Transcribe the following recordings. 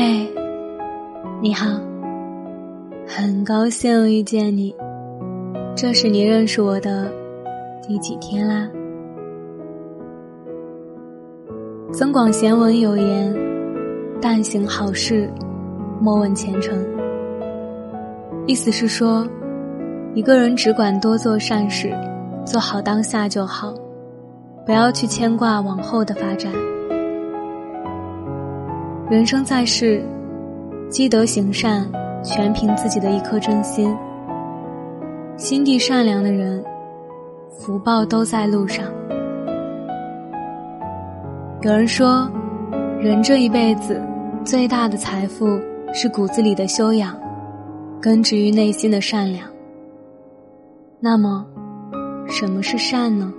嘿，你好，很高兴遇见你。这是你认识我的第几天啦？增广贤文有言：“但行好事，莫问前程。”意思是说，一个人只管多做善事，做好当下就好，不要去牵挂往后的发展。人生在世，积德行善，全凭自己的一颗真心。心地善良的人，福报都在路上。有人说，人这一辈子最大的财富是骨子里的修养，根植于内心的善良。那么，什么是善呢？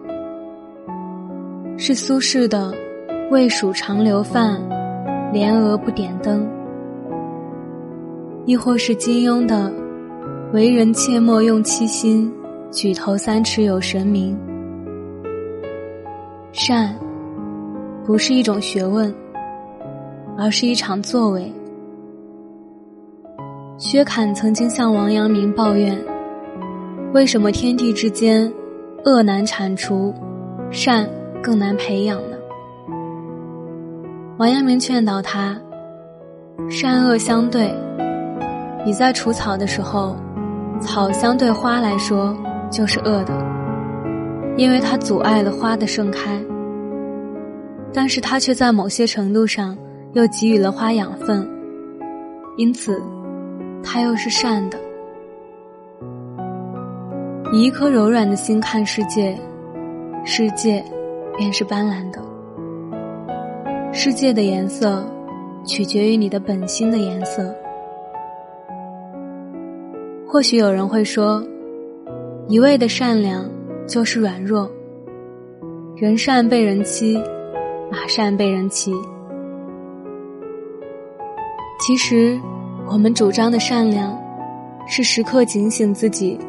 是苏轼的“未数长流饭”。莲娥不点灯，亦或是金庸的“为人切莫用七心，举头三尺有神明”。善，不是一种学问，而是一场作为。薛侃曾经向王阳明抱怨：“为什么天地之间，恶难铲除，善更难培养？”王阳明劝导他：“善恶相对，你在除草的时候，草相对花来说就是恶的，因为它阻碍了花的盛开。但是它却在某些程度上又给予了花养分，因此，它又是善的。以一颗柔软的心看世界，世界便是斑斓的。”世界的颜色，取决于你的本心的颜色。或许有人会说，一味的善良就是软弱。人善被人欺，马善被人骑。其实，我们主张的善良，是时刻警醒自己：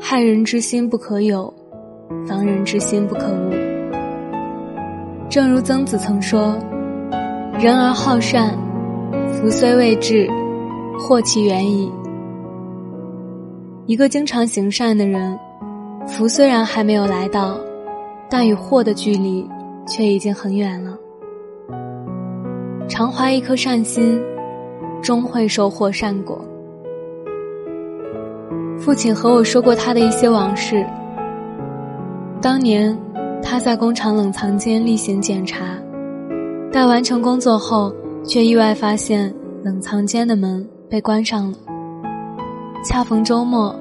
害人之心不可有，防人之心不可无。正如曾子曾说。人而好善，福虽未至，祸其远矣。一个经常行善的人，福虽然还没有来到，但与祸的距离却已经很远了。常怀一颗善心，终会收获善果。父亲和我说过他的一些往事。当年，他在工厂冷藏间例行检查。待完成工作后，却意外发现冷藏间的门被关上了。恰逢周末，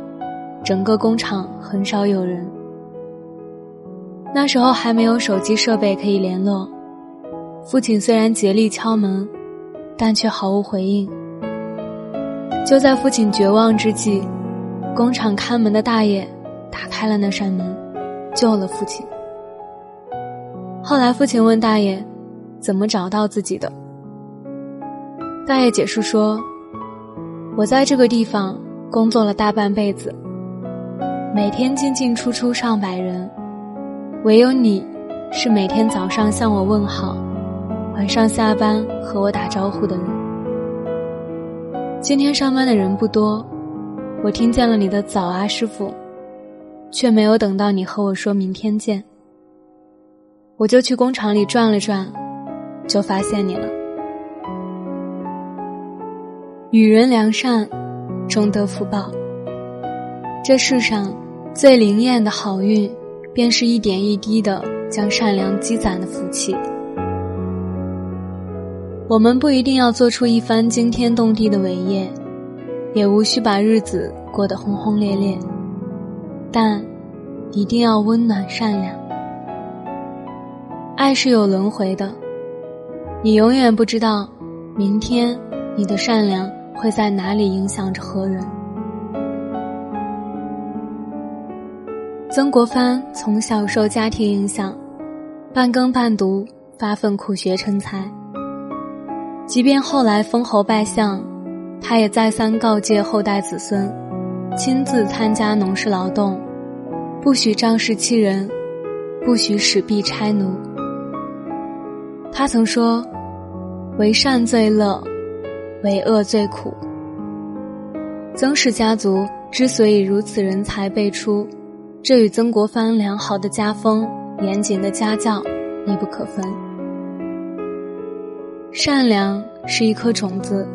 整个工厂很少有人。那时候还没有手机设备可以联络，父亲虽然竭力敲门，但却毫无回应。就在父亲绝望之际，工厂看门的大爷打开了那扇门，救了父亲。后来父亲问大爷。怎么找到自己的？大爷解释说：“我在这个地方工作了大半辈子，每天进进出出上百人，唯有你，是每天早上向我问好，晚上下班和我打招呼的人。今天上班的人不多，我听见了你的早啊，师傅，却没有等到你和我说明天见。我就去工厂里转了转。”就发现你了。与人良善，终得福报。这世上最灵验的好运，便是一点一滴的将善良积攒的福气。我们不一定要做出一番惊天动地的伟业，也无需把日子过得轰轰烈烈，但一定要温暖善良。爱是有轮回的。你永远不知道，明天你的善良会在哪里影响着何人。曾国藩从小受家庭影响，半耕半读，发奋苦学成才。即便后来封侯拜相，他也再三告诫后代子孙，亲自参加农事劳动，不许仗势欺人，不许使婢差奴。他曾说。为善最乐，为恶最苦。曾氏家族之所以如此人才辈出，这与曾国藩良好的家风、严谨的家教密不可分。善良是一颗种子，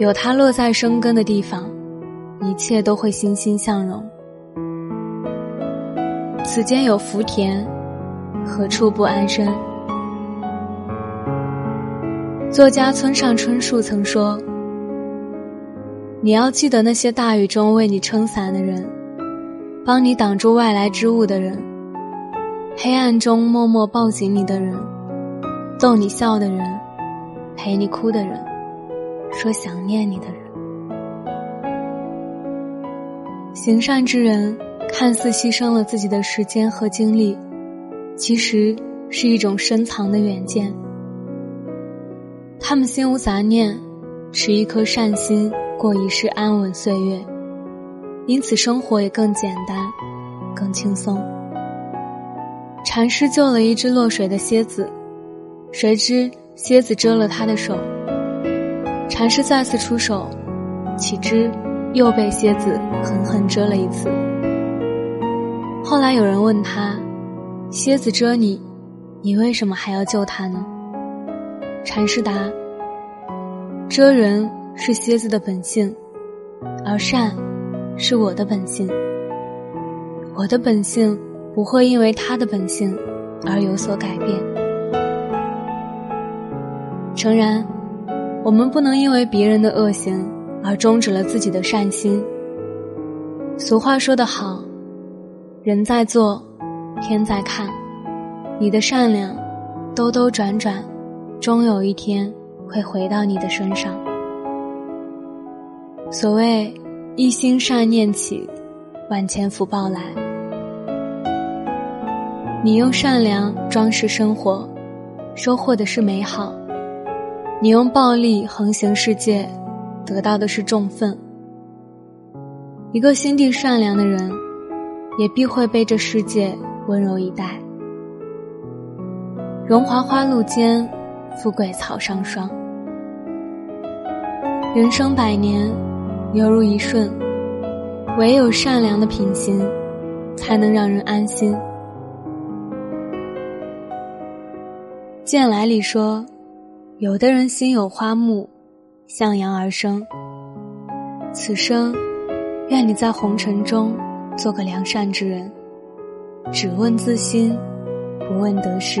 有它落在生根的地方，一切都会欣欣向荣。此间有福田，何处不安身？作家村上春树曾说：“你要记得那些大雨中为你撑伞的人，帮你挡住外来之物的人，黑暗中默默抱紧你的人，逗你笑的人，陪你哭的人，说想念你的人。行善之人，看似牺牲了自己的时间和精力，其实是一种深藏的远见。”他们心无杂念，持一颗善心过一世安稳岁月，因此生活也更简单，更轻松。禅师救了一只落水的蝎子，谁知蝎子蛰了他的手。禅师再次出手，岂知又被蝎子狠狠蛰了一次。后来有人问他：“蝎子蛰你，你为什么还要救他呢？”禅师答：“遮人是蝎子的本性，而善是我的本性。我的本性不会因为他的本性而有所改变。诚然，我们不能因为别人的恶行而终止了自己的善心。俗话说得好，人在做，天在看。你的善良，兜兜转转。”终有一天会回到你的身上。所谓一心善念起，万千福报来。你用善良装饰生活，收获的是美好；你用暴力横行世界，得到的是重愤。一个心地善良的人，也必会被这世界温柔以待。荣华花露间。富贵草上霜，人生百年，犹如一瞬，唯有善良的品行，才能让人安心。剑来里说，有的人心有花木，向阳而生。此生，愿你在红尘中做个良善之人，只问自心，不问得失，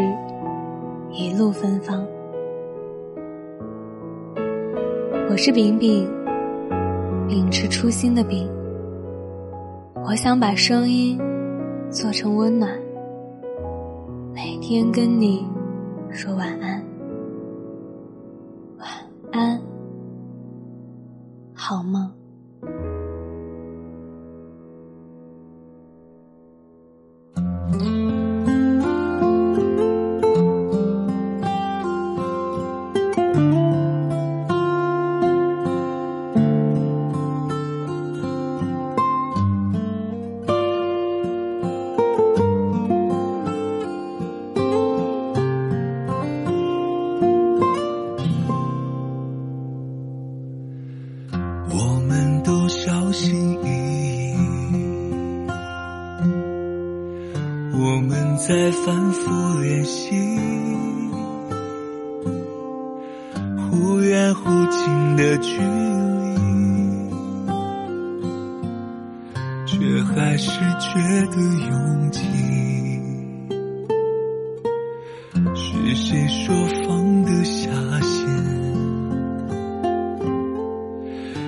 一路芬芳。我是饼饼，秉持初心的饼。我想把声音做成温暖，每天跟你说晚安，晚安，反复练习，忽远忽近的距离，却还是觉得拥挤。是谁说放得下心？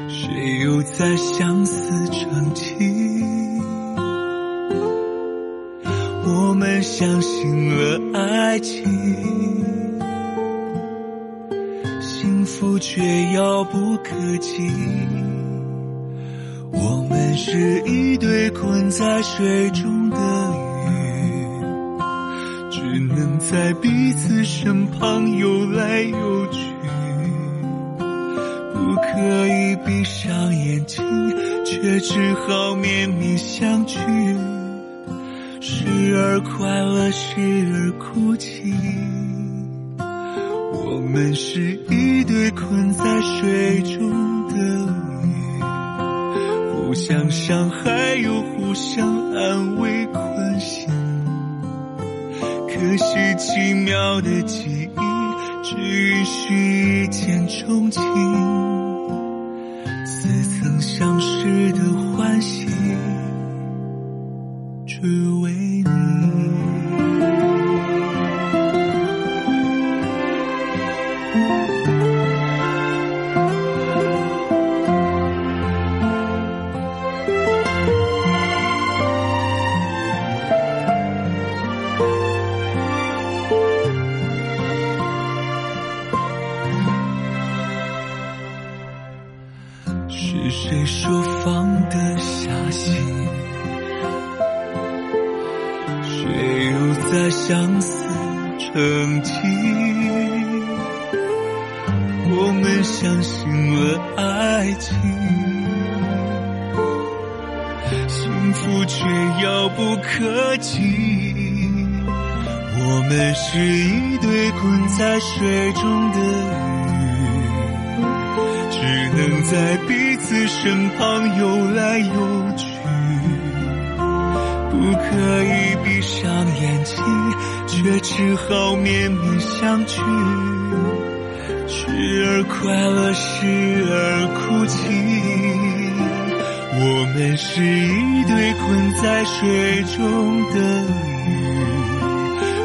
谁又在想相信了爱情，幸福却遥不可及。我们是一对困在水中的鱼，只能在彼此身旁游来游去，不可以闭上眼睛，却只好面面相觑。时而快乐，时而哭泣。我们是一对困在水中的鱼，互相伤害又互相安慰关心。可是奇妙的记忆，只允许一见钟情。似曾相识的欢喜，只相信了爱情，幸福却遥不可及。我们是一对困在水中的鱼。只能在彼此身旁游来游去，不可以闭上眼睛，却只好面面相觑。时而快乐，时而哭泣。我们是一对困在水中的鱼，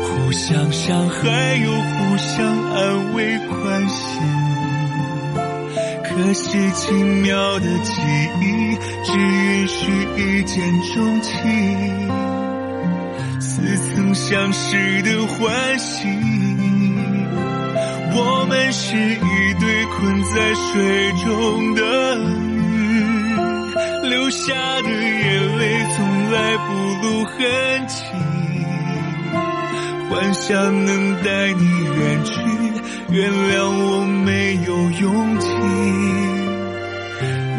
互相伤害又互相安慰关心。可是奇妙的记忆，只允许一见钟情。似曾相识的欢喜，我们是一对困在水中的鱼，流下的眼泪从来不露痕迹。幻想能带你远去，原谅我没有勇气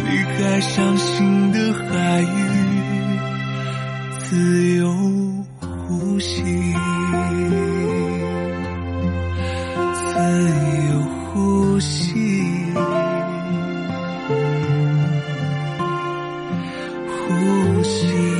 离开伤心的海域，自由呼吸，see.